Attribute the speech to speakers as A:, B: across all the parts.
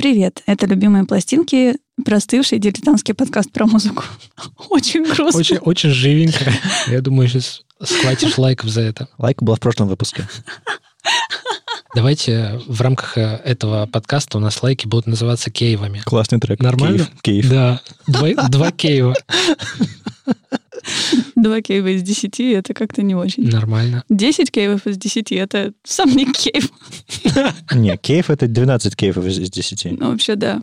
A: Привет, это «Любимые пластинки», простывший дилетантский подкаст про музыку. Очень грустно.
B: Очень, очень живенько. Я думаю, сейчас схватишь лайков за это.
C: Лайк был в прошлом выпуске.
B: Давайте в рамках э, этого подкаста у нас лайки будут называться кейвами.
C: Классный трек.
B: Нормально?
C: Кейв. Кейв.
B: Да. Два, два кейва.
A: Два кейва из десяти — это как-то не очень.
B: Нормально.
A: Десять кейвов из десяти — это сам не кейв.
C: Не, кейв — это 12 кейфов из 10.
A: Ну, вообще, да.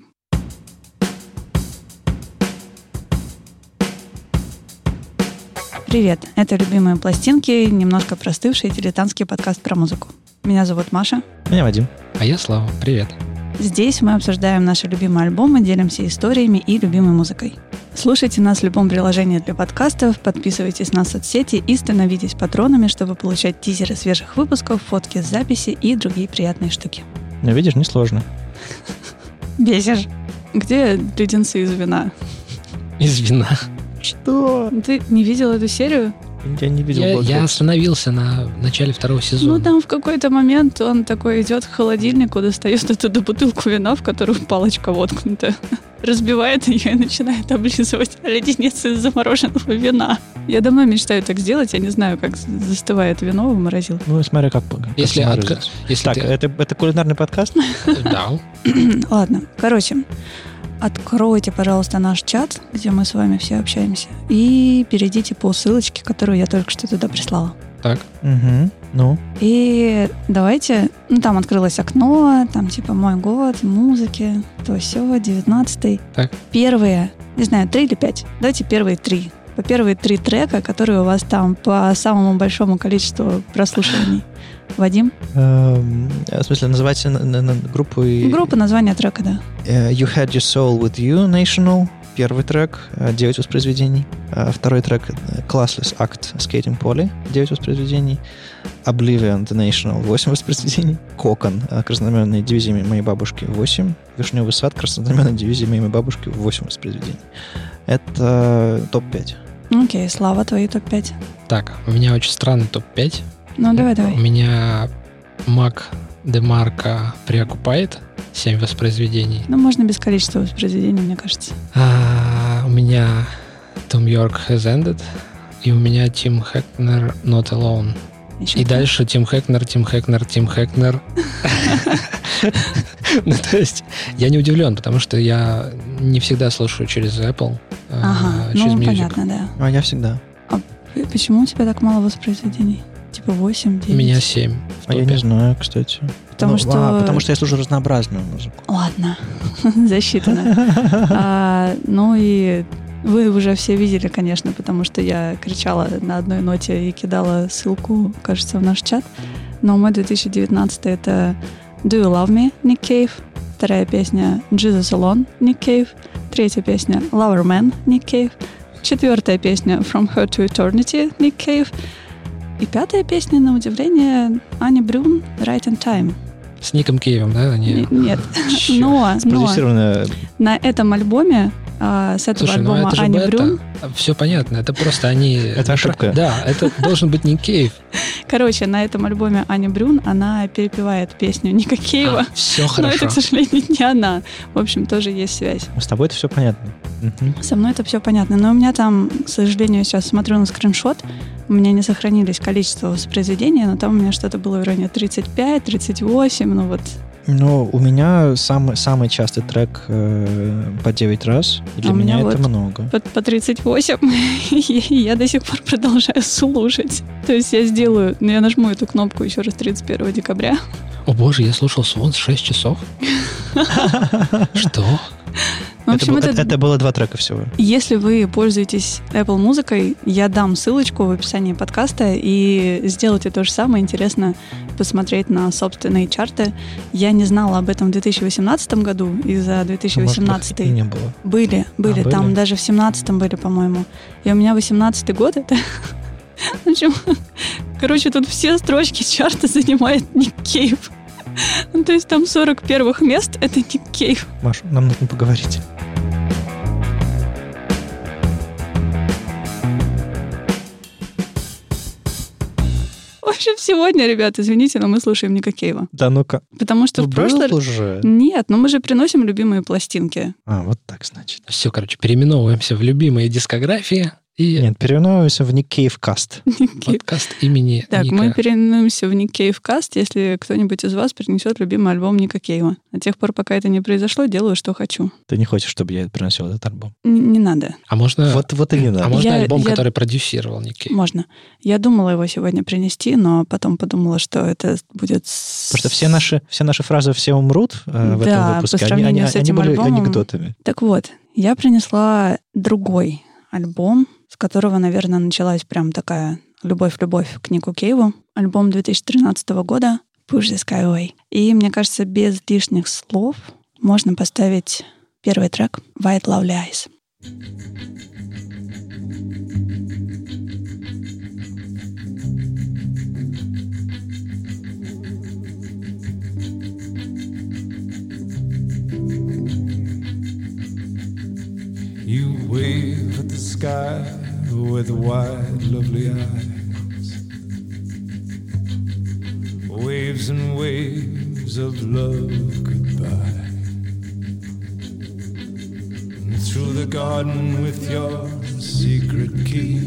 A: Привет, это «Любимые пластинки», немножко простывший дилетантский подкаст про музыку. Меня зовут Маша.
C: Меня Вадим.
B: А я Слава. Привет.
A: Здесь мы обсуждаем наши любимые альбомы, делимся историями и любимой музыкой. Слушайте нас в любом приложении для подкастов, подписывайтесь на соцсети и становитесь патронами, чтобы получать тизеры свежих выпусков, фотки с записи и другие приятные штуки.
C: Ну, видишь, несложно.
A: Бесишь. Где леденцы из вина?
B: Из вина.
C: Что?
A: Ты не видел эту серию?
C: Я не видел
B: Я, я остановился на начале второго
A: Ну,
B: сезона.
A: там в какой-то момент он такой идет к холодильнику, достает оттуда бутылку вина, в которую палочка воткнута. Разбивает ее и начинает облизывать леденец из замороженного вина. Я давно мечтаю так сделать, я не знаю, как застывает вино в морозилке.
C: Ну, смотря как... как
B: Если, отка- если
C: Так,
B: ты...
C: это, это кулинарный подкаст?
B: Да.
A: Ладно, короче, откройте, пожалуйста, наш чат, где мы с вами все общаемся, и перейдите по ссылочке, которую я только что туда прислала.
B: Так.
C: Угу. Ну,
A: И давайте, ну там открылось окно, там типа мой год, музыки, то все, 19-й.
B: Так.
A: Первые, не знаю, три или пять. Давайте первые три. По первые три трека, которые у вас там по самому большому количеству прослушиваний. Вадим?
C: эм, в смысле, называйте на- на- на группу и...
A: Группа, название трека, да.
C: Э, You Had Your Soul With You, National. Первый трек, э, 9 воспроизведений. Э, Второй трек, э, Classless Act, Skating Polly, 9 воспроизведений. Oblivion, The National, 8 воспроизведений. Кокон, э, краснознаменной дивизии моей бабушки, 8. Вишневый сад, краснознаменной дивизии моей бабушки, 8 воспроизведений. Это топ-5.
A: Окей, Слава, твои топ-5.
B: Так, у меня очень странный топ-5.
A: Ну, давай,
B: У
A: давай.
B: меня Mac Демарка Preoccupied, 7 воспроизведений.
A: Ну, можно без количества воспроизведений, мне кажется.
B: А, у меня Tom York Has Ended. И у меня Тим Хэкнер Not Alone.
A: Еще
B: И
A: кто?
B: дальше Тим Хэкнер, Тим Хэкнер, Тим Хэкнер. Ну, то есть, я не удивлен, потому что я не всегда слушаю через Apple, а,
A: Ага,
B: через
A: ну,
B: Music.
A: понятно, да.
C: А я всегда.
A: И Почему у тебя так мало воспроизведений? Типа 8, 9?
B: У меня 7.
C: А я не знаю, кстати.
A: Потому
C: Ну,
A: что...
C: а, потому что я слушаю разнообразную музыку.
A: Ладно, засчитано. А, ну и вы уже все видели, конечно, потому что я кричала на одной ноте и кидала ссылку, кажется, в наш чат. Но мой 2019 это Do You Love Me, Nick Cave. Вторая песня Jesus Alone, Nick Cave. Третья песня Lover Man, Nick Cave. Четвертая песня From Her to Eternity, Nick Cave. И пятая песня, на удивление, Ани Брюн, Right in Time.
B: С Ником Кейвом, да? Они...
A: Нет, но, но на этом альбоме, а, с этого
B: Слушай, ну
A: альбома
B: это же
A: Ани. Брюн,
B: Все понятно, это просто они...
C: Это ошибка.
B: Да, это должен быть не Кейв.
A: короче, на этом альбоме Ани Брюн, она перепевает песню Ника Кейва.
B: все
A: Но
B: хорошо.
A: это, к сожалению, не она. В общем, тоже есть связь.
C: С тобой это все понятно. Мгм.
A: Со мной это все понятно. Но у меня там, к сожалению, сейчас смотрю на скриншот, у меня не сохранились количество воспроизведений, но там у меня что-то было в районе 35, 38, ну вот.
C: Ну, у меня самый, самый частый трек э, по 9 раз. Для
A: А меня
C: меня это
A: вот
C: много.
A: по, по 38, и я до сих пор продолжаю слушать. То есть я сделаю, ну я нажму эту кнопку еще раз 31 декабря,
B: О боже, я слушал Свон 6 часов. Что?
A: В
C: это,
A: общем, это,
C: это- это было два трека всего.
A: Если вы пользуетесь Apple музыкой, я дам ссылочку в описании подкаста и сделайте то же самое. Интересно посмотреть на собственные чарты. Я не знала об этом в 2018 году, и за
C: А может,
A: 2018
C: их и не было.
A: были, были,
C: были?
A: там даже в 17 были, по-моему. И у меня 18 год это... В общем, короче, тут все строчки чарта занимает Ник Кейв. Ну, то есть там 40 первых мест — это Ник Кейв.
C: Маша, нам нужно поговорить.
A: Ой, общем, сегодня, ребят, извините, но мы слушаем Ника Кейва.
C: Да ну-ка.
A: Потому что
C: Ну,
A: в прошлый...
C: уже.
A: Нет, но мы же приносим любимые пластинки.
C: А, вот так, значит.
B: Все, короче, переименовываемся в любимые дискографии и
C: Нет, переименовываемся в Nick Cave Cast.
A: Ник Кейв.
B: подкаст имени
A: Так,
B: Ника.
A: мы переименуемся в Ник Кейв Каст, если кто-нибудь из вас принесет любимый альбом Ника Кейва. До тех пор, пока это не произошло, делаю, что хочу.
C: Ты не хочешь, чтобы я приносил этот альбом?
A: Н- не надо.
B: А можно,
C: Вот, вот и не
B: а
C: надо.
B: можно
A: Я-
B: альбом,
A: я-
B: который продюсировал Ники?
A: Можно. Я думала его сегодня принести, но потом подумала, что это будет...
C: Потому что все наши, все наши фразы «все умрут» э, в
A: Да,
C: этом
A: по
C: выпуске, они,
A: сравнению
C: они-
A: с
C: они
A: этим
C: были
A: альбомом-
C: анекдотами.
A: Так вот, я принесла другой альбом, с которого, наверное, началась прям такая любовь-любовь к Нику Кейву. Альбом 2013 года «Push the Sky Away». И, мне кажется, без лишних слов можно поставить первый трек «White Lovely Eyes».
D: You wave at the sky with wide, lovely eyes. Waves and waves of love goodbye. And through the garden with your secret key.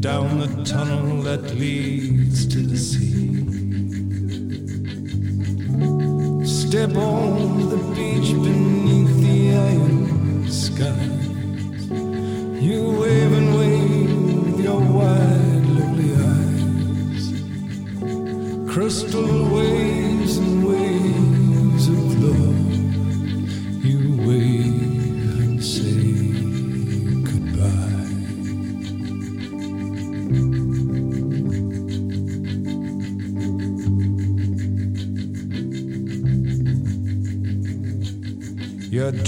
D: Down the tunnel that leads to the sea. Step on the beach beneath the iron sky.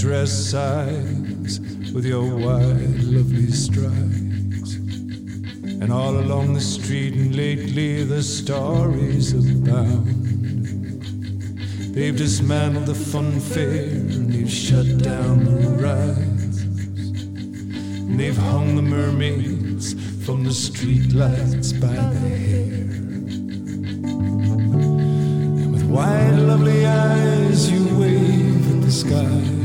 D: Dress sighs with your wide, lovely strides. And all along the street, and lately the stories abound. They've dismantled the fun fair, and they've shut down the rides. And they've hung the mermaids from the streetlights by the hair. And with wide, lovely eyes, you wave at the sky.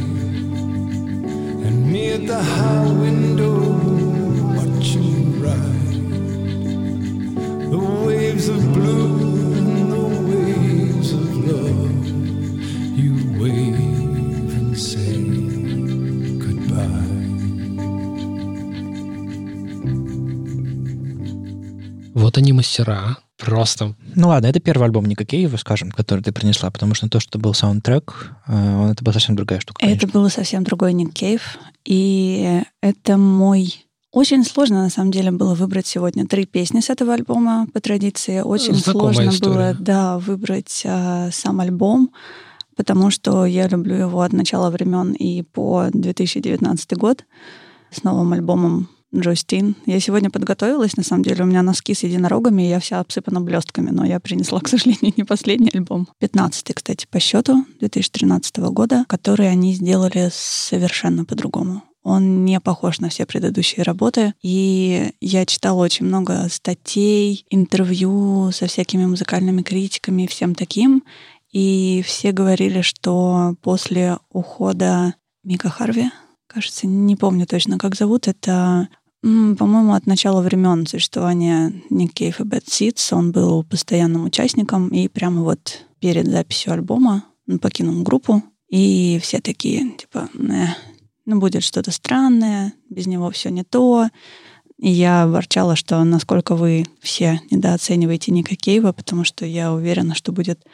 B: Вот они мастера. Просто
C: Ну ладно, это первый альбом Ника Кейва, скажем, который ты принесла, потому что то, что был саундтрек, э, он, это была совсем другая штука.
A: Это
C: конечно.
A: был совсем другой Ник Кейв. И это мой... Очень сложно, на самом деле, было выбрать сегодня три песни с этого альбома по традиции. Очень
B: Знакомая
A: сложно
B: история.
A: было, да, выбрать а, сам альбом, потому что я люблю его от начала времен и по 2019 год с новым альбомом Джостин. Я сегодня подготовилась, на самом деле, у меня носки с единорогами, и я вся обсыпана блестками, но я принесла, к сожалению, не последний альбом. 15 кстати, по счету 2013 года, который они сделали совершенно по-другому. Он не похож на все предыдущие работы. И я читала очень много статей, интервью со всякими музыкальными критиками и всем таким. И все говорили, что после ухода Мика Харви, кажется, не помню точно, как зовут, это, по-моему, от начала времен существования Ник Кейв и Bad Seeds. Он был постоянным участником, и прямо вот перед записью альбома он покинул группу, и все такие, типа, «Э, ну, будет что-то странное, без него все не то. И я ворчала, что насколько вы все недооцениваете Ника Кейва, потому что я уверена, что будет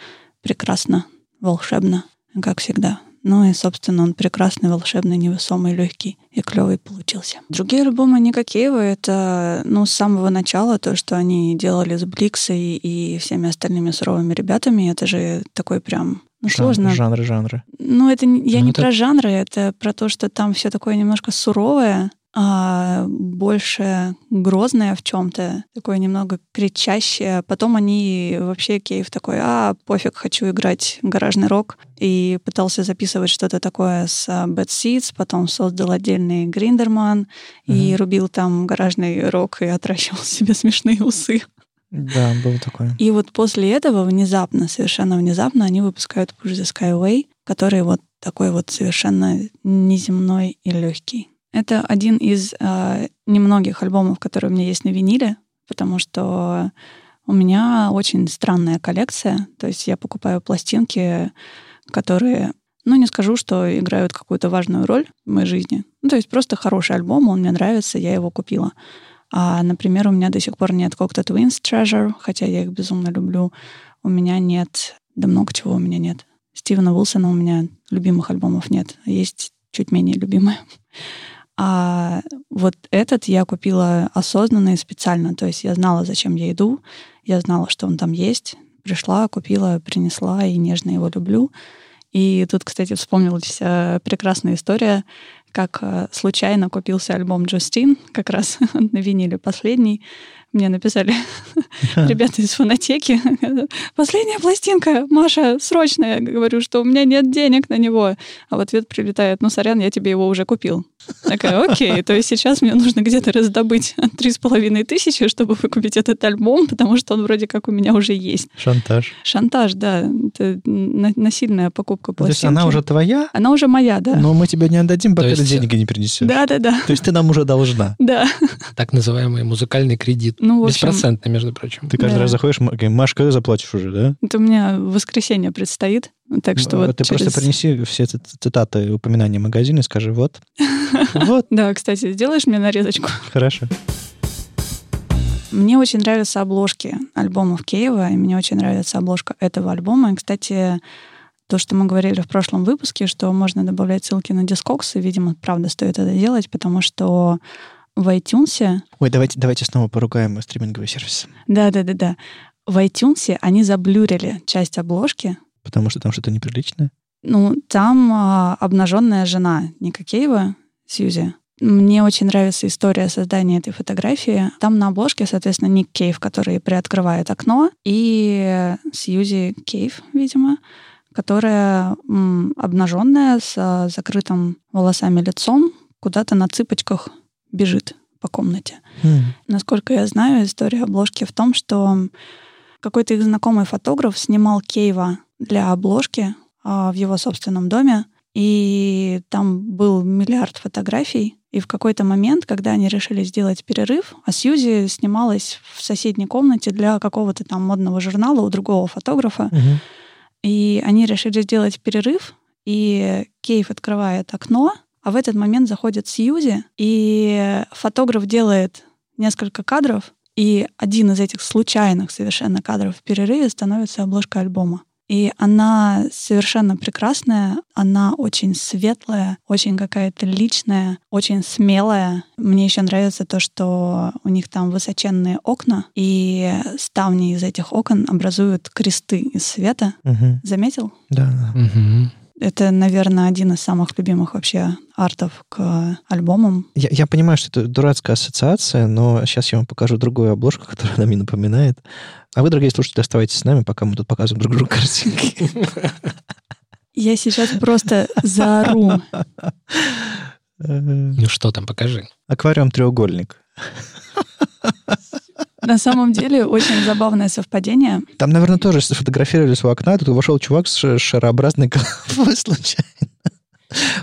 A: прекрасно, волшебно, как всегда. Ну и, собственно, он прекрасный, волшебный, невесомый, легкий и клевый получился. Другие альбомы Ника Кейва — это, ну, с самого начала то, что они делали с Бликсой и всеми остальными суровыми ребятами. Это же такой прям, ну,
C: Жан-
A: сложно.
C: Жанры, жанры.
A: Ну, это я
B: Ну,
A: не
B: это-
A: про жанры, это про то, что там все такое немножко суровое, а, больше грозное в чем-то, такое немного кричащее. Потом они вообще Кейв такой, а, пофиг, хочу играть гаражный рок. И пытался записывать что-то такое с а, Bad Seeds, потом создал отдельный Гриндерман mm-hmm. и рубил там гаражный рок и отращивал себе смешные усы.
C: Да, было такое.
A: И вот после этого внезапно, совершенно внезапно, они выпускают Push the Skyway, который вот такой вот совершенно неземной и легкий. Это один из э, немногих альбомов, которые у меня есть на виниле, потому что у меня очень странная коллекция. То есть я покупаю пластинки, которые, ну, не скажу, что играют какую-то важную роль в моей жизни. Ну, то есть просто хороший альбом, он мне нравится, я его купила. А, например, у меня до сих пор нет Cocteau Twins Treasure, хотя я их безумно люблю. У меня нет... Да много чего у меня нет. Стивена Уилсона у меня любимых альбомов нет. Есть чуть менее любимые. А вот этот я купила осознанно и специально. То есть я знала, зачем я иду, я знала, что он там есть. Пришла, купила, принесла и нежно его люблю. И тут, кстати, вспомнилась э, прекрасная история, как э, случайно купился альбом Джустин, как раз на виниле последний мне написали ребята из фонотеки. Последняя пластинка, Маша, срочная. Говорю, что у меня нет денег на него. А в ответ прилетает, ну, сорян, я тебе его уже купил. Такая, окей, то есть сейчас мне нужно где-то раздобыть три с половиной тысячи, чтобы выкупить этот альбом, потому что он вроде как у меня уже есть.
C: Шантаж.
A: Шантаж, да. Это насильная покупка пластинки.
C: То есть она уже твоя?
A: Она уже моя, да.
C: Но мы тебе не отдадим, пока
B: есть...
C: ты деньги не принесешь.
A: Да-да-да.
C: То есть ты нам уже должна.
A: Да.
B: Так называемый музыкальный кредит.
A: Ну, общем,
B: Беспроцентный, между прочим.
C: Ты каждый
A: Да.
C: раз заходишь, Маш, когда заплатишь уже, да?
A: Это у меня воскресенье предстоит. Так что
C: А
A: вот
C: Ты
A: через-
C: просто принеси все ц- цитаты упоминания магазина и скажи, вот, вот,
A: Да, кстати, сделаешь мне нарезочку?
C: хорошо.
A: Мне очень нравятся обложки альбомов Кейва, и мне очень нравится обложка этого альбома. И, кстати, то, что мы говорили в прошлом выпуске, что можно добавлять ссылки на дискоксы, видимо, правда стоит это делать, потому что в iTunes,
C: Ой, давайте, давайте снова поругаем стриминговые сервисы.
A: да-да-да-да, в iTunes они заблюрили часть обложки,
C: Потому что там что-то неприличное.
A: Ну, там а, обнаженная жена Ника Кейва, Сьюзи. Мне очень нравится история создания этой фотографии. Там на обложке, соответственно, Ник Кейв, который приоткрывает окно, и Сьюзи Кейв, видимо, которая м, обнаженная, с а, закрытым волосами лицом, куда-то на цыпочках бежит по комнате.
C: Хм.
A: Насколько я знаю, история обложки в том, что какой-то их знакомый фотограф снимал Кейва для обложки а, в его собственном доме, и там был миллиард фотографий. И в какой-то момент, когда они решили сделать перерыв, а Сьюзи снималась в соседней комнате для какого-то там модного журнала у другого фотографа,
C: Мгм.
A: и они решили сделать перерыв, и Кейв открывает окно, а в этот момент заходит Сьюзи, и фотограф делает несколько кадров, и один из этих случайных совершенно кадров в перерыве становится обложкой альбома. И она совершенно прекрасная, она очень светлая, очень какая-то личная, очень смелая. Мне еще нравится то, что у них там высоченные окна, и ставни из этих окон образуют кресты из света.
C: Мгм.
A: Заметил?
C: Да, да.
B: Мгм.
A: Это, наверное, один из самых любимых вообще артов к альбомам.
C: Я, я понимаю, что это дурацкая ассоциация, но сейчас я вам покажу другую обложку, которая нам не напоминает. А вы, дорогие слушатели, оставайтесь с нами, пока мы тут показываем друг другу картинки.
A: Я сейчас просто заору.
B: Ну что там, покажи.
C: Аквариум треугольник.
A: На самом деле очень забавное совпадение.
C: Там, наверное, тоже сфотографировались у окна, тут вошел чувак с шарообразной головой случайно.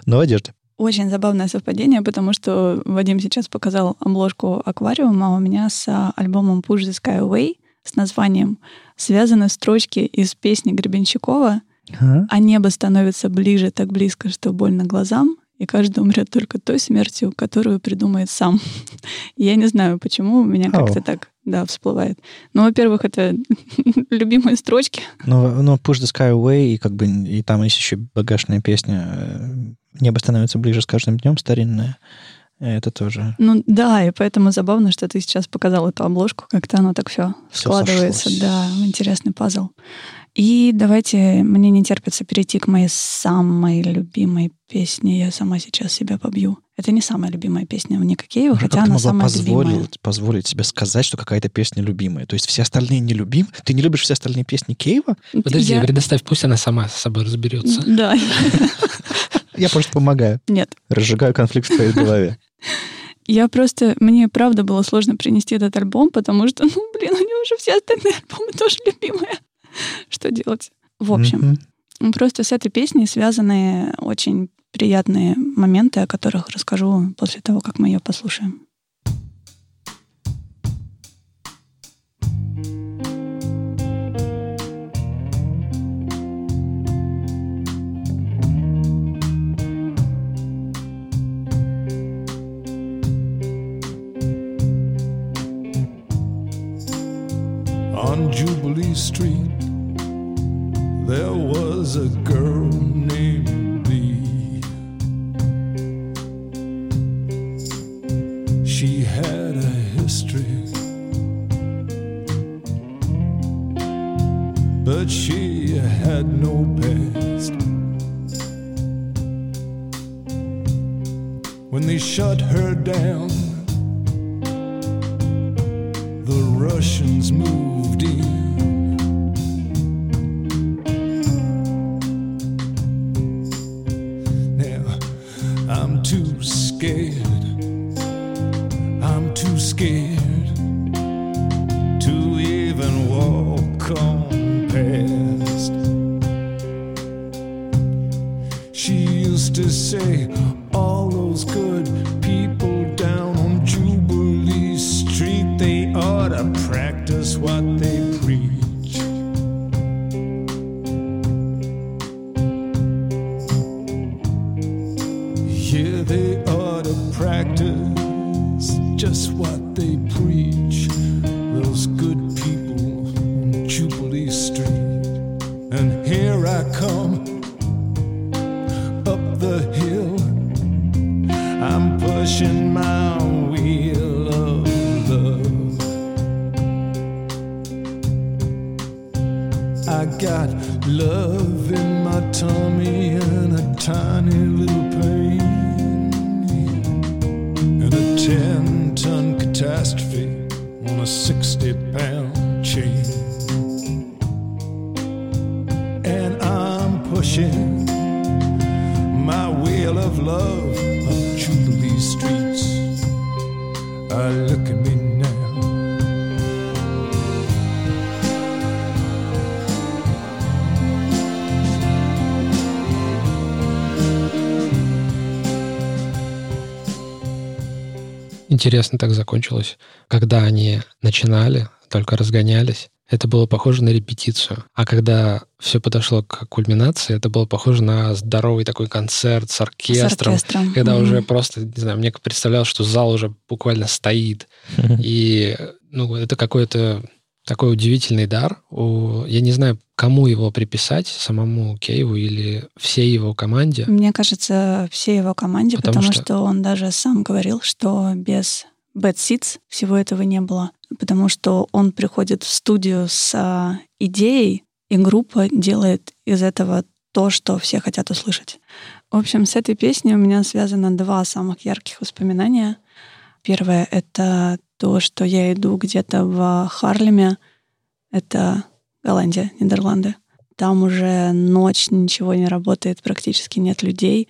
C: Но в одежде.
A: Очень забавное совпадение, потому что Вадим сейчас показал обложку аквариума, а у меня с а, альбомом Push the Sky Away с названием связаны строчки из песни Гребенщикова
C: А?
A: «А небо становится ближе, так близко, что больно глазам, и каждый умрет только той смертью, которую придумает сам». Я не знаю, почему у меня как-то так да, всплывает. Ну, во-первых, это любимые строчки.
C: Но, но Push the Sky Away, и как бы и там есть еще багажная песня э, «Небо становится ближе с каждым днем», старинная. Это тоже
A: Ну да, и поэтому забавно, что ты сейчас показал эту обложку, как-то оно так все складывается,
C: сошлось.
A: да, интересный пазл. И давайте, мне не терпится перейти к моей самой любимой песне. Я сама сейчас себя побью. Это не самая любимая песня у Ника Кейва,
C: Уже
A: хотя
C: как ты
A: она
C: могла
A: самая
C: позволить,
A: любимая.
C: позволить себе сказать, что какая-то песня любимая? То есть все остальные не любим? Ты не любишь все остальные песни Кейва?
B: Подожди,
A: Я-
B: предоставь, пусть она сама с собой разберется.
A: Да,
C: Я просто помогаю.
A: нет.
C: Разжигаю конфликт в твоей голове.
A: Я просто... Мне правда было сложно принести этот альбом, потому что, ну, блин, у него же все остальные альбомы тоже любимые. Что делать? В общем,
C: Мгм.
A: Просто с этой песней связаны очень приятные моменты, о которых расскажу после того, как мы ее послушаем.
D: On Jubilee Street, there was a girl named Bee. She had a history, but she had no past. When they shut her down, the Russians moved in. And a 10 ton catastrophe on a 60 pound chain. And I'm pushing my wheel of love up Jubilee streets. I look
B: Интересно так закончилось. Когда они начинали, только разгонялись, это было похоже на репетицию. А когда все подошло к кульминации, это было похоже на здоровый такой концерт с
A: С
B: оркестром.
A: оркестром.
B: Когда
A: Мгм.
B: уже просто, не знаю, мне представлялось, что зал уже буквально стоит. И ну, это какой-то такой удивительный дар. Я не знаю, кому его приписать, самому Кейву или всей его команде.
A: Мне кажется, всей его команде,
B: Потому
A: потому,
B: что-
A: что... он даже сам говорил, что без Bad Seeds всего этого не было. Потому что он приходит в студию с а, идеей, и группа делает из этого то, что все хотят услышать. В общем, с этой песней у меня связано два самых ярких воспоминания. Первое — это то, что я иду где-то в Харлеме. Это Голландия, Нидерланды. Там уже ночь, ничего не работает, практически нет людей.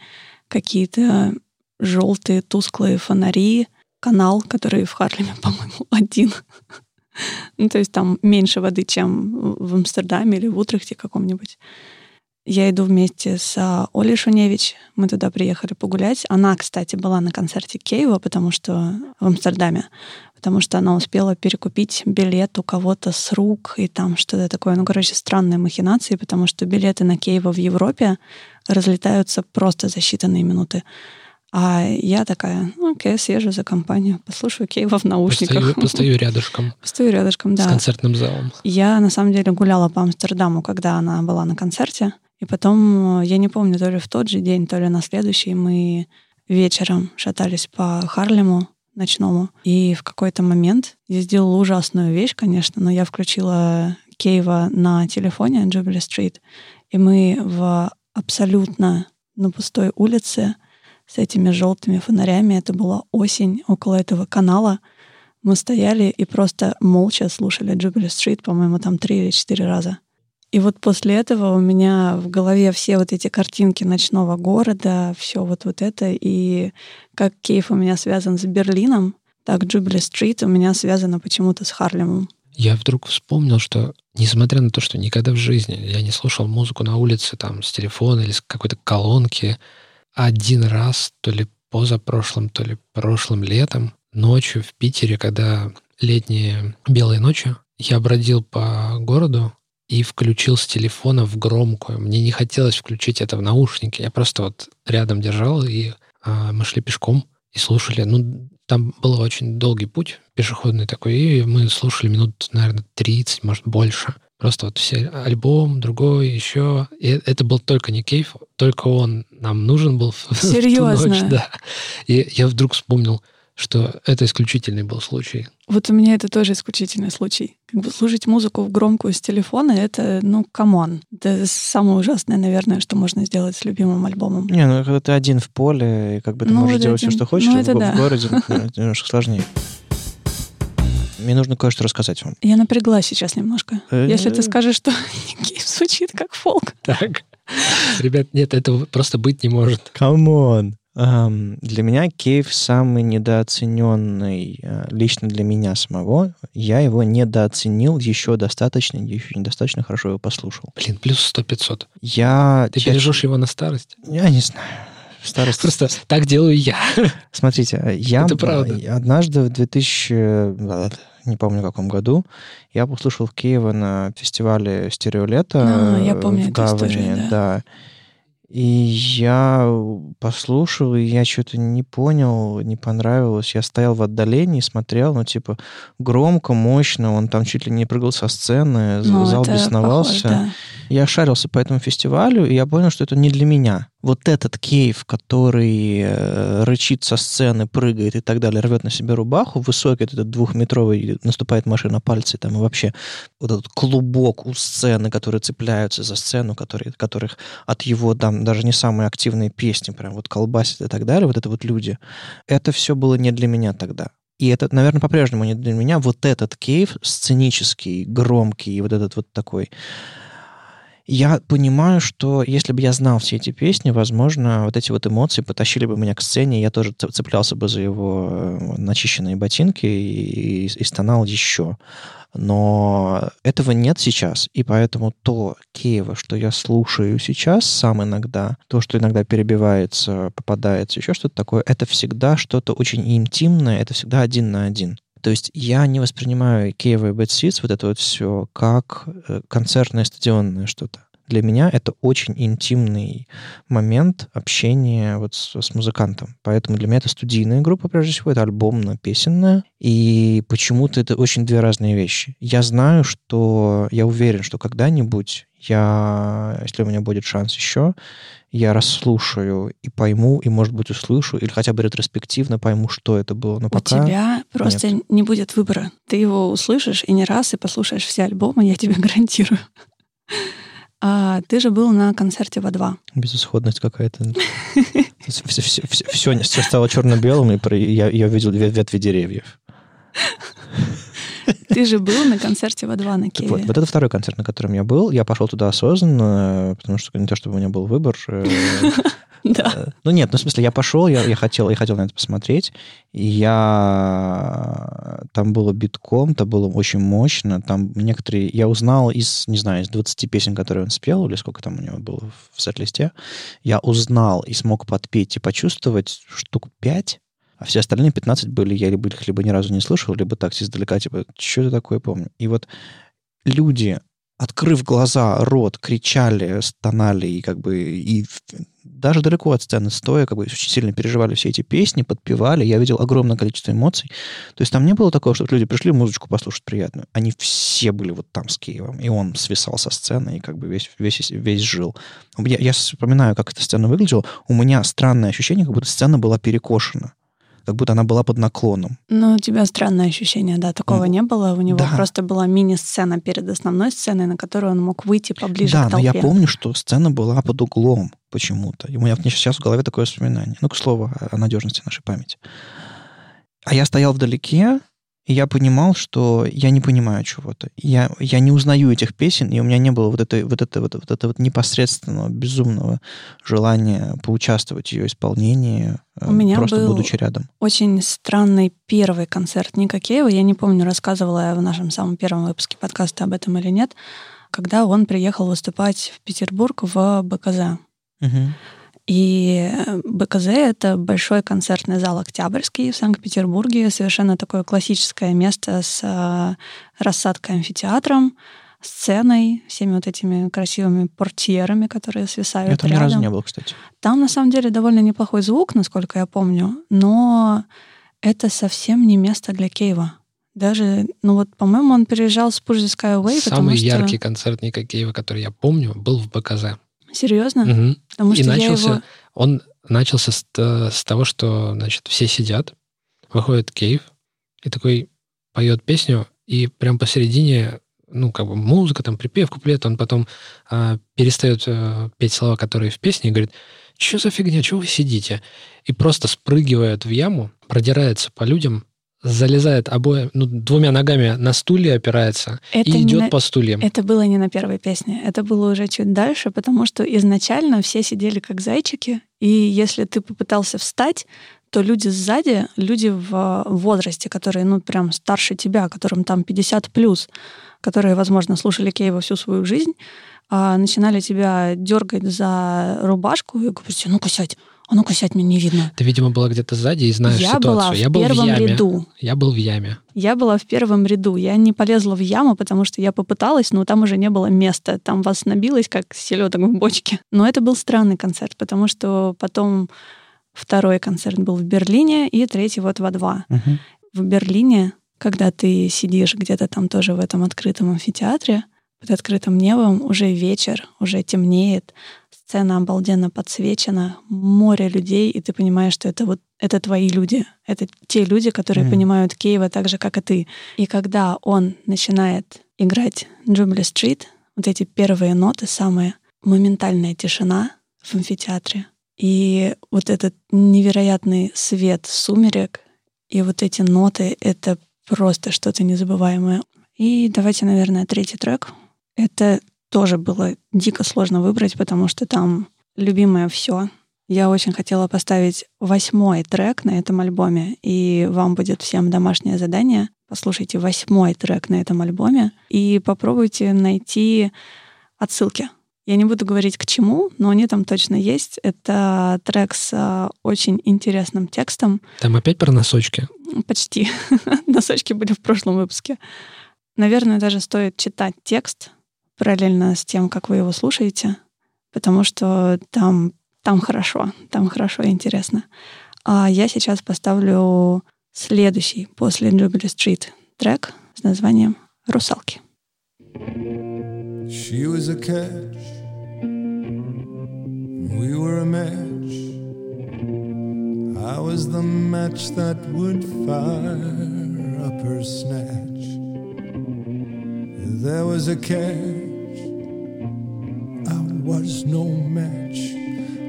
A: Какие-то желтые тусклые фонари. Канал, который в Харлеме, по-моему, один. Ну, то есть там меньше воды, чем в Амстердаме или в Утрехте каком-нибудь. Я иду вместе с а, Олей Шуневич. Мы туда приехали погулять. Она, кстати, была на концерте Кейва, потому что в Амстердаме, потому что она успела перекупить билет у кого-то с рук и там что-то такое. Ну, короче, странные махинации, потому что билеты на Кейва в Европе разлетаются просто за считанные минуты. А я такая, ну, окей, съезжу за компанию, послушаю Кейва в наушниках.
B: Постою, постою рядышком
A: Постою рядышком, да.
B: с концертным залом.
A: Я, на самом деле, гуляла по Амстердаму, когда она была на концерте. И потом, э, я не помню, то ли в тот же день, то ли на следующий, мы вечером шатались по Харлему ночному. И в какой-то момент я сделала ужасную вещь, конечно, но я включила Кейва на телефоне Jubilee Street, и мы в абсолютно на пустой улице с этими желтыми фонарями. Это была осень около этого канала. Мы стояли и просто молча слушали Jubilee Street, по-моему, там три или четыре раза. И вот после этого у меня в голове все вот эти картинки ночного города, все вот вот это, и как Кейф у меня связан с Берлином, так Jubilee Street у меня связано почему-то с Харлемом.
B: Я вдруг вспомнил, что несмотря на то, что никогда в жизни я не слушал музыку на улице там с телефона или с какой-то колонки, один раз, то ли позапрошлым, то ли прошлым летом, ночью в Питере, когда летние белые ночи, я бродил по городу и включил с телефона в громкую. Мне не хотелось включить это в наушники. Я просто вот рядом держал, и а, мы шли пешком и слушали. Ну, там был очень долгий путь, пешеходный такой, и мы слушали минут, наверное, 30, может, больше. Просто вот все альбом, другой, еще. И это был только Ник Кейв, только он нам нужен был
A: Серьезно?
B: в ту ночь, да. И я вдруг вспомнил, что это исключительный был случай.
A: Вот у меня это тоже исключительный случай. Как бы слушать музыку в громкую с телефона — это, ну, come on. Это самое ужасное, наверное, что можно сделать с любимым альбомом.
C: Не, ну когда ты один в поле, и как бы ты
A: Ну,
C: можешь
A: это
C: делать
A: один-
C: все, что хочешь,
A: ну,
C: в,
A: это
C: в
A: да.
C: городе ну, это немножко сложнее. Мне нужно кое-что рассказать вам.
A: Я напряглась сейчас немножко.
C: Э.
A: Если ты скажешь, что Кейв звучит как фолк.
B: Так. Ребят, нет, этого просто быть не может.
C: Come on! Для меня Кейв самый недооцененный э, лично для меня самого. Я его недооценил еще достаточно, еще недостаточно хорошо его послушал.
B: Блин, плюс 100-500.
C: Я...
B: Ты
C: честно-
B: бережешь его на старость?
C: Я не знаю. В старости...
B: Просто так делаю я.
C: Смотрите, я
B: Это правда.
C: однажды в 2000, э, не помню каком году, я послушал в Киеве на фестивале «Стереолето»
A: А, я
C: э,
A: помню
C: в
A: эту
C: Гавани,
A: историю, да.
C: И я послушал, и я что-то не понял, не понравилось. Я стоял в отдалении, смотрел, ну, типа, громко, мощно, он там чуть ли не прыгал со сцены,
A: Ну,
C: зал бесновался.
A: похоже, да.
C: Я шарился по этому фестивалю, и я понял, что это не для меня. Вот этот кейв, который э, рычит со сцены, прыгает и так далее, рвет на себе рубаху, высокий этот двухметровый, наступает машина пальцы, там, и вообще вот этот клубок у сцены, которые цепляются за сцену, которые, которых от его там даже не самые активные песни прям вот колбасит и так далее, вот это вот люди, это все было не для меня тогда. И это, наверное, по-прежнему не для меня. Вот этот кейв сценический, громкий, вот этот вот такой я понимаю, что если бы я знал все эти песни, возможно, вот эти вот эмоции потащили бы меня к сцене, я тоже цеплялся бы за его э, начищенные ботинки и, и- и стонал еще. Но этого нет сейчас, и поэтому то Киева, что я слушаю сейчас сам иногда, то, что иногда перебивается, попадается, еще что-то такое, это всегда что-то очень интимное, это всегда один на один. То есть я не воспринимаю Киева и Bad Seeds, вот это вот все, как э, концертное стадионное что-то. Для меня это очень интимный момент общения вот с, с музыкантом. Поэтому для меня это студийная группа, прежде всего, это альбомно-песенная. И почему-то это очень две разные вещи. Я знаю, что... Я уверен, что когда-нибудь я, если у меня будет шанс еще, я расслушаю и пойму, и, может быть, услышу, или хотя бы ретроспективно пойму, что это было. Но
A: У
C: пока...
A: тебя просто не будет выбора. Ты его услышишь и не раз, и послушаешь все альбомы, я тебе гарантирую. А ты же был на концерте в 2
C: Безысходность какая-то. Все, стало черно-белым, и я, я увидел ве- ветви деревьев.
A: Ты же был на концерте в 2 на Киеве.
C: вот, вот это второй концерт, на котором я был. Я пошел туда осознанно, потому что не то, чтобы у меня был выбор. э,
A: Да.
C: э, Ну нет, ну в смысле, я пошел, я, я хотел, я хотел на это посмотреть, и я там было битком, там было очень мощно, там некоторые, я узнал из, не знаю, из 20 песен, которые он спел, или сколько там у него было в сет-листе, я узнал и смог подпеть и почувствовать штук 5, а все остальные 15 были, я либо их либо ни разу не слышал, либо так издалека, типа, что это такое помню. И вот люди, открыв глаза, рот, кричали, стонали, и как бы и даже далеко от сцены стоя, как бы очень сильно переживали все эти песни, подпевали. Я видел огромное количество эмоций. То есть там не было такого, что люди пришли музычку послушать приятную. Они все были вот там с Киевом. И он свисал со сцены и как бы весь, весь, весь жил. Я, я вспоминаю, как эта сцена выглядела. У меня странное ощущение, как будто сцена была перекошена. Как будто она была под наклоном.
A: Ну, у тебя странное ощущение, да, такого
C: М.
A: не было. У него
C: Да.
A: просто была мини-сцена перед основной сценой, на которую он мог выйти поближе
C: да,
A: к
C: но
A: толпе.
C: я помню, что сцена была под углом почему-то. У меня сейчас в голове такое воспоминание. Ну, к слову, о надежности нашей памяти. А я стоял вдалеке, и я понимал, что я не понимаю чего-то. Я, я не узнаю этих песен, и у меня не было вот этой вот это вот, вот, это вот непосредственного, безумного желания поучаствовать в ее исполнении,
A: У меня
C: просто
A: был
C: будучи рядом.
A: Очень странный первый концерт Ника Кейва. Я не помню, рассказывала я в нашем самом первом выпуске подкаста об этом или нет, когда он приехал выступать в Петербург в БКЗ.
C: Мгм.
A: И э, БКЗ — это большой концертный зал «Октябрьский» в Санкт-Петербурге. Совершенно такое классическое место с э, рассадкой амфитеатром, сценой, всеми вот этими красивыми портьерами, которые свисают
C: Я там ни
A: рядом.
C: разу не был, кстати.
A: Там на самом деле довольно неплохой звук, насколько я помню, но это совсем не место для Кейва. Даже, ну вот, по-моему, он переезжал с Push the Sky Away, потому
B: Самый
A: что...
B: яркий концерт Ника Кейва, который я помню, был в БКЗ.
A: Серьезно?
B: Мгм.
A: Потому
B: И
A: что я
B: начался,
A: его...
B: он начался с, т- с того, что, значит, все сидят, выходит Кейв и такой поет песню, и прям посередине, ну, как бы музыка, там, припев, куплет, он потом а, перестает а, петь слова, которые в песне, и говорит, что за фигня, чего вы сидите? И просто спрыгивает в яму, продирается по людям, залезает обои, ну, двумя ногами на стулья опирается
A: Это
B: и идет
A: на-
B: по стульям.
A: Это было не на первой песне, это было уже чуть дальше, потому что изначально все сидели как зайчики, и если ты попытался встать, то люди сзади, люди в возрасте, которые, ну, прям старше тебя, которым там 50 плюс, которые, возможно, слушали Кейва всю свою жизнь, а, начинали тебя дергать за рубашку и говорить, ну-ка сядь, а ну-ка сядь, мне не видно.
B: Ты, видимо, была где-то сзади и знаешь
A: я
B: ситуацию.
A: была в
B: я был
A: первом
B: в яме.
A: ряду.
B: Я был в яме.
A: Я была в первом ряду. Я не полезла в яму, потому что я попыталась, но там уже не было места. Там вас набилось, как селедок в бочке. Но это был странный концерт, потому что потом второй концерт был в Берлине, и третий вот во два.
C: Мгм.
A: В Берлине, когда ты сидишь где-то там тоже в этом открытом амфитеатре, под открытым небом, уже вечер, уже темнеет, сцена обалденно подсвечена, море людей, и ты понимаешь, что это вот это твои люди, это те люди, которые
C: Мгм.
A: понимают Киева так же, как и ты. И когда он начинает играть Jubilee Street, вот эти первые ноты, самая моментальная тишина в амфитеатре, и вот этот невероятный свет сумерек, и вот эти ноты — это просто что-то незабываемое. И давайте, наверное, третий трек. Это тоже было дико сложно выбрать, потому что там любимое все. Я очень хотела поставить восьмой трек на этом альбоме, и вам будет всем домашнее задание. Послушайте восьмой трек на этом альбоме и попробуйте найти отсылки. Я не буду говорить к чему, но они там точно есть. Это трек с а, очень интересным текстом.
B: Там опять про носочки.
A: Почти. Носочки были в прошлом выпуске. Наверное, даже стоит читать текст параллельно с тем, как вы его слушаете, потому что там, там хорошо, там хорошо и интересно. А я сейчас поставлю следующий после Jubilee Street трек с названием «Русалки».
D: She was a catch. We were a match. I was the match that would fire up her snatch. There was a catch. Was no match.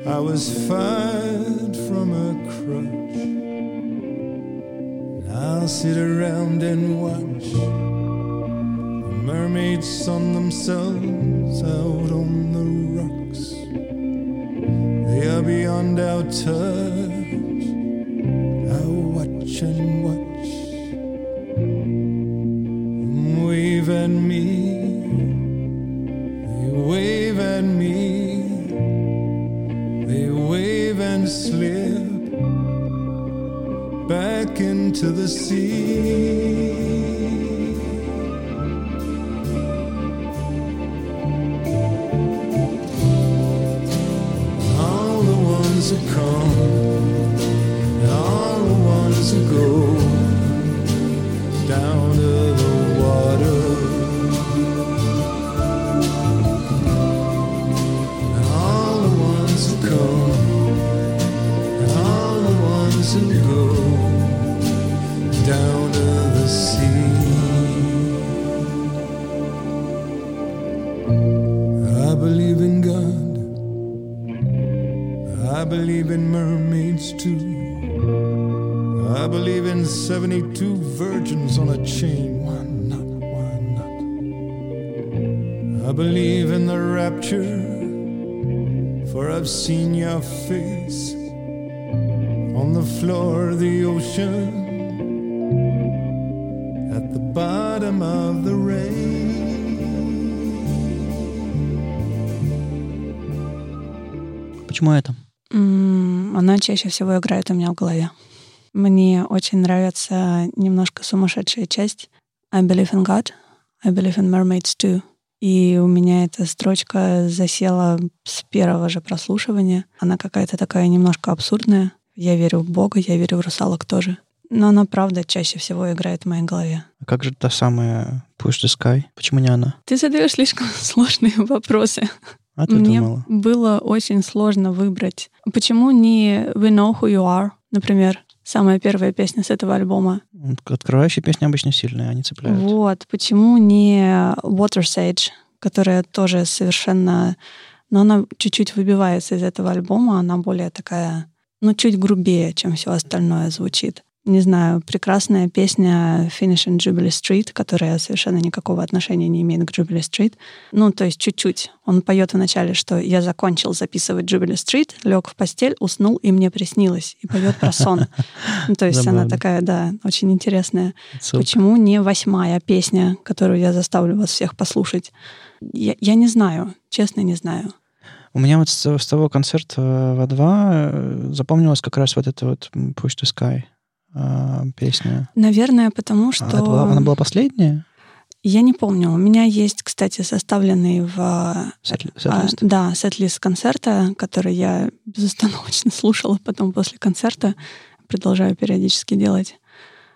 D: I was fired from a crutch. I'll sit around and watch the mermaids sun themselves out on the rocks. They are beyond our touch. to the sea. 172 virgins on a chain. one not? one not? I believe in the rapture, for I've seen your face on the floor of the ocean, at the bottom of the rain.
C: Почему это?
A: Она чаще всего играет у меня в голове. Мне очень нравится немножко сумасшедшая часть I believe in God, I believe in mermaids too. И у меня эта строчка засела с первого же прослушивания. Она какая-то такая немножко абсурдная. Я верю в Бога, я верю в русалок тоже. Но она, правда, чаще всего играет в моей голове.
C: А как же та самая Push the Sky? Почему не она?
A: Ты задаешь слишком сложные вопросы.
C: А ты
A: Мне
C: думала?
A: было очень сложно выбрать. Почему не We Know Who You Are, например, самая первая песня с этого альбома?
C: Открывающие песни обычно сильные, они цепляют.
A: Вот. Почему не Water Sage, которая тоже совершенно... Но она чуть-чуть выбивается из этого альбома, она более такая, ну, чуть грубее, чем все остальное звучит. Не знаю, прекрасная песня Finish in Jubilee Street, которая совершенно никакого отношения не имеет к Jubilee Street. Ну, то есть чуть-чуть. Он поет вначале, что я закончил записывать Jubilee Street, лег в постель, уснул, и мне приснилось. И поет про сон. Ну, то есть она такая, да, очень интересная. Почему не восьмая песня, которую я заставлю вас всех послушать? Я, не знаю, честно не знаю.
C: У меня вот с, того концерта в А2 запомнилась как раз вот эта вот Push the Sky а, песня.
A: Наверное, потому
C: А
A: что...
C: это была- она была последняя?
A: Я не помню. У меня есть, кстати, составленный в... а,
C: Сет-
A: а,
C: сет-лист?
A: да, сет-лист концерта, который я безостановочно слушала потом после концерта. Продолжаю периодически делать.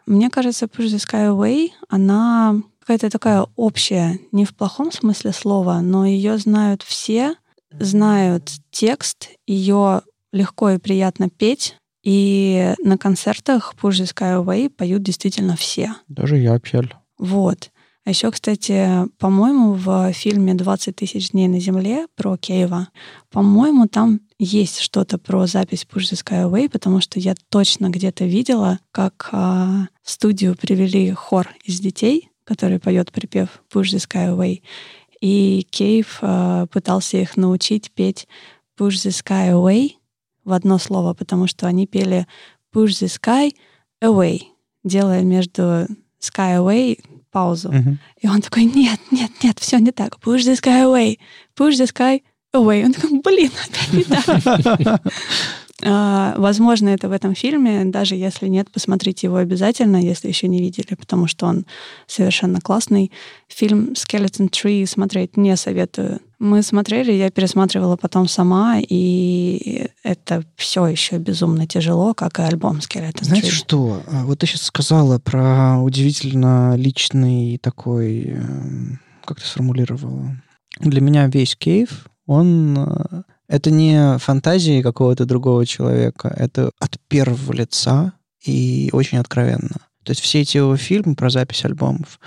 A: Мне кажется, Push the Sky Away, она какая-то такая общая, не в плохом смысле слова, но ее знают все, знают текст, ее легко и приятно петь, и на концертах Push the Sky Away поют действительно все.
C: Даже я пел.
A: Вот. А еще, кстати, по-моему, в фильме «20 тысяч дней на Земле» про Кейва, по-моему, там есть что-то про запись Push the Sky Away, потому что я точно где-то видела, как а, в студию привели хор из детей, который поет припев Push the Sky Away. И Кейв а, пытался их научить петь Push the Sky Away в одно слово, потому что они пели Push the Sky Away, делая между Sky Away паузу.
C: Мгм.
A: И он такой, нет, нет, нет, все не так. Push the sky away. Push the sky away. Он такой, блин, опять не так. А, Возможно, это в этом фильме. Даже если нет, посмотрите его обязательно, если еще не видели, потому что он совершенно классный. Фильм Skeleton Tree смотреть не советую. Мы смотрели, я пересматривала потом сама, и это все еще безумно тяжело, как и альбом Skeleton
C: Знаете что? А, Вот ты сейчас сказала про удивительно личный такой... эм, Как ты сформулировала? Для меня весь кейв, он... э, Это не фантазии какого-то другого человека, это от первого лица и очень откровенно. То есть все эти его фильмы про запись альбомов,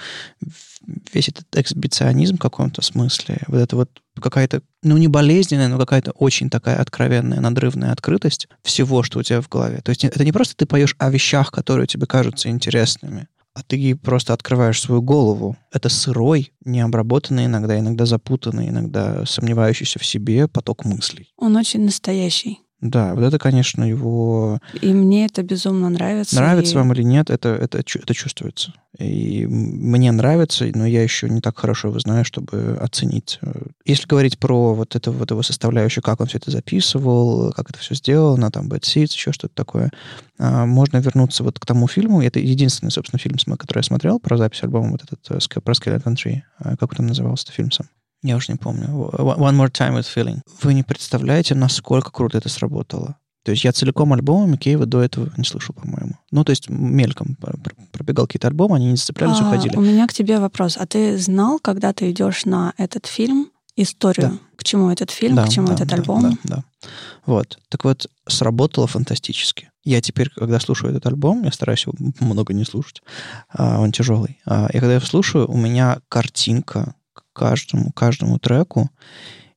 C: весь этот эксбиционизм в каком-то смысле, вот это вот какая-то, ну, не болезненная, но какая-то очень такая откровенная, надрывная открытость всего, что у тебя в голове. То есть это не просто ты поешь о вещах, которые тебе кажутся интересными, а ты просто открываешь свою голову. Это сырой, необработанный иногда, иногда запутанный, иногда сомневающийся в себе поток мыслей.
A: Он очень настоящий.
C: Да, вот это, конечно, его...
A: И мне это безумно нравится.
C: Нравится
A: и-
C: вам или нет, это, это, это чувствуется. И мне нравится, но я еще не так хорошо его знаю, чтобы оценить. Э, Если говорить про вот эту вот его составляющую, как он все это записывал, как это все сделано, там, Bad Seeds, еще что-то такое, а, можно вернуться вот к тому фильму. Это единственный, собственно, фильм, который я смотрел про запись альбома, вот этот э, про Skeleton Tree. А Как он там назывался фильм сам? Я уже не помню. One More Time with Feeling. Вы не представляете, насколько круто это сработало. То есть я целиком альбомами Кейва до этого не слышал, по-моему. Ну, то есть мельком пр- пр- пробегал какие-то альбомы, они не зацеплялись,
A: А,
C: уходили.
A: У меня к тебе вопрос. А ты знал, когда ты идешь на этот фильм, историю,
C: Да.
A: к чему этот фильм,
C: Да,
A: к чему
C: да,
A: этот
C: да,
A: альбом?
C: Да, да. Вот. Так вот, сработало фантастически. Я теперь, когда слушаю этот альбом, я стараюсь его много не слушать, а, он тяжелый. А, и когда я его слушаю, у меня картинка каждому, каждому треку,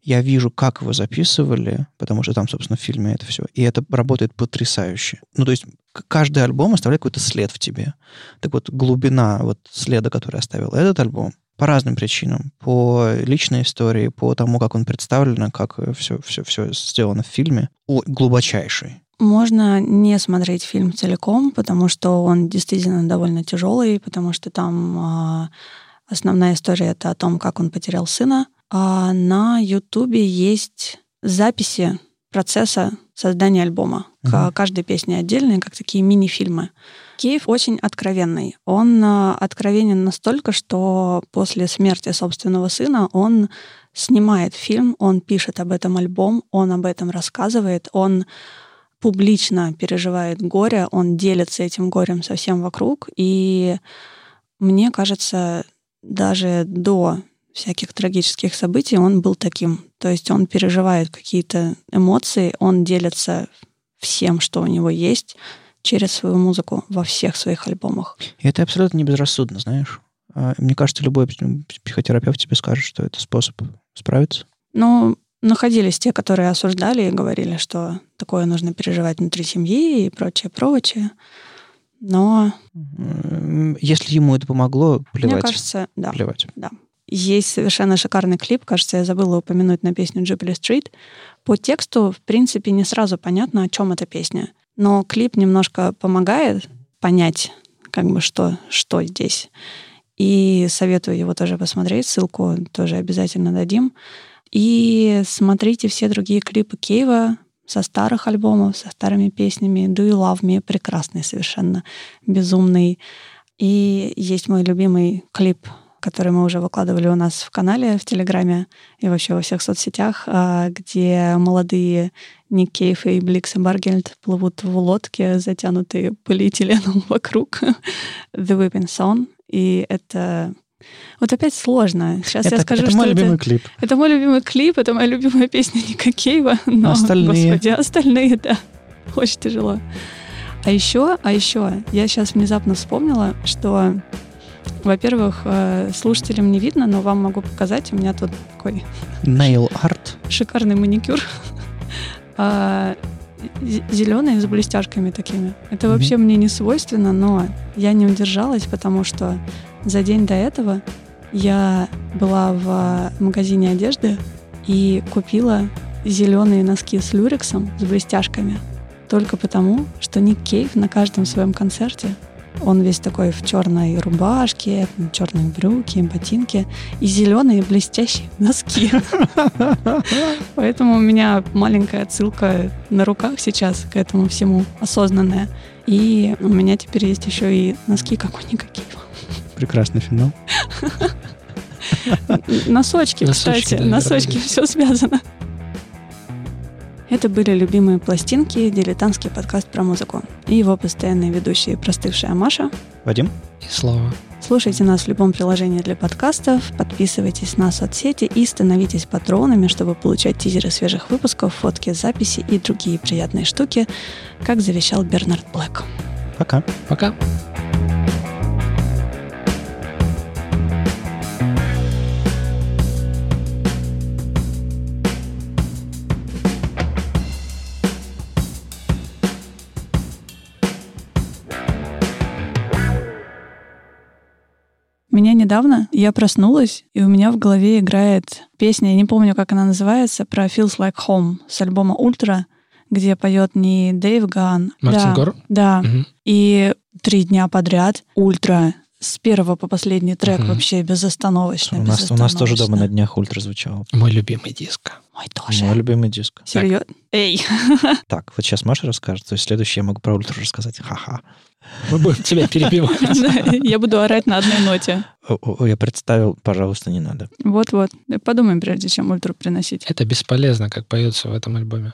C: Я вижу, как его записывали, потому что там, собственно, в фильме это все. И это работает потрясающе. Ну, то есть каждый альбом оставляет какой-то след в тебе. Так вот, глубина вот следа, который оставил этот альбом, по разным причинам. По личной истории, по тому, как он представлен, как все, все, все сделано в фильме. О, глубочайший.
A: Можно не смотреть фильм целиком, потому что он действительно довольно тяжелый, потому что там а, основная история это о том, как он потерял сына. А на Ютубе есть записи процесса создания альбома. Угу. Каждой песни отдельные, как такие мини-фильмы. Кейв очень откровенный. Он а, откровенен настолько, что после смерти собственного сына он снимает фильм, он пишет об этом альбом, он об этом рассказывает, он публично переживает горе, он делится этим горем со всем вокруг. И мне кажется, даже до всяких трагических событий он был таким. То есть он переживает какие-то эмоции, он делится всем, что у него есть, через свою музыку во всех своих альбомах.
C: И это абсолютно не безрассудно, знаешь. А, мне кажется, любой психотерапевт тебе скажет, что это способ справиться.
A: Ну, находились те, которые осуждали и говорили, что такое нужно переживать внутри семьи и прочее, прочее. Но...
C: Если ему это помогло, плевать.
A: Мне кажется, да.
C: Плевать.
A: Да. Есть совершенно шикарный клип, кажется, я забыла упомянуть на песню Jubilee Street. По тексту, в принципе, не сразу понятно, о чем эта песня. Но клип немножко помогает понять, как бы, что, что здесь. И советую его тоже посмотреть, ссылку тоже обязательно дадим. И смотрите все другие клипы Кейва со старых альбомов, со старыми песнями. Do You Love Me прекрасный совершенно, безумный. И есть мой любимый клип который мы уже выкладывали у нас в канале, в Телеграме и вообще во всех соцсетях, а, где молодые Ник Кейв и Бликс и Баргельд плывут в лодке, затянутые полиэтиленом вокруг The Whipping Song. И это вот опять сложно. Сейчас
C: это,
A: я скажу,
C: это
A: что
C: мой
A: это,
C: любимый клип.
A: Это мой любимый клип, это моя любимая песня Ника Кейва, но,
C: остальные...
A: господи, остальные, да, очень тяжело. А еще, а еще, я сейчас внезапно вспомнила, что во-первых, э, слушателям не видно, но вам могу показать. У меня тут такой...
C: Nail art.
A: Шикарный маникюр. А, Зеленый с блестяшками такими. Это вообще мне не свойственно, но я не удержалась, потому что за день до этого я была в магазине одежды и купила зеленые носки с люрексом, с блестяшками. Только потому, что Ник Кейв на каждом своем концерте он весь такой в черной рубашке, черные брюки, ботинки и зеленые блестящие носки. Поэтому у меня маленькая отсылка на руках сейчас к этому всему осознанная. И у меня теперь есть еще и носки, как у никаких.
C: Прекрасный финал.
A: Носочки, кстати, носочки, все связано. Это были любимые пластинки, дилетантский подкаст про музыку. И его постоянные ведущие простывшая Маша.
C: Вадим.
B: И Слава.
A: Слушайте нас в любом приложении для подкастов, подписывайтесь на соцсети и становитесь патронами, чтобы получать тизеры свежих выпусков, фотки, записи и другие приятные штуки, как завещал Бернард Блэк.
C: Пока.
B: Пока.
A: Недавно, я проснулась, и у меня в голове играет песня, я не помню, как она называется, про Feels Like Home с альбома Ультра, где поет не Дэйв Гаан.
B: Мартин
A: да,
B: Гор?
A: Да.
B: Мгм.
A: И три дня подряд Ультра с первого по последний трек
B: Мгм.
A: вообще безостановочно.
C: У нас, у нас тоже дома на днях ультра звучал.
B: Мой любимый диск.
A: Мой тоже.
C: Мой любимый диск.
A: Серьезно? Эй.
C: Так, вот сейчас Маша расскажет, то есть следующее я могу про ультра рассказать. Ха-ха.
B: Мы будем тебя перебивать.
A: Я буду орать на одной ноте.
C: Я представил, пожалуйста, не надо.
A: Вот-вот. Подумаем, прежде чем ультру приносить.
B: Это бесполезно, как поется в этом альбоме.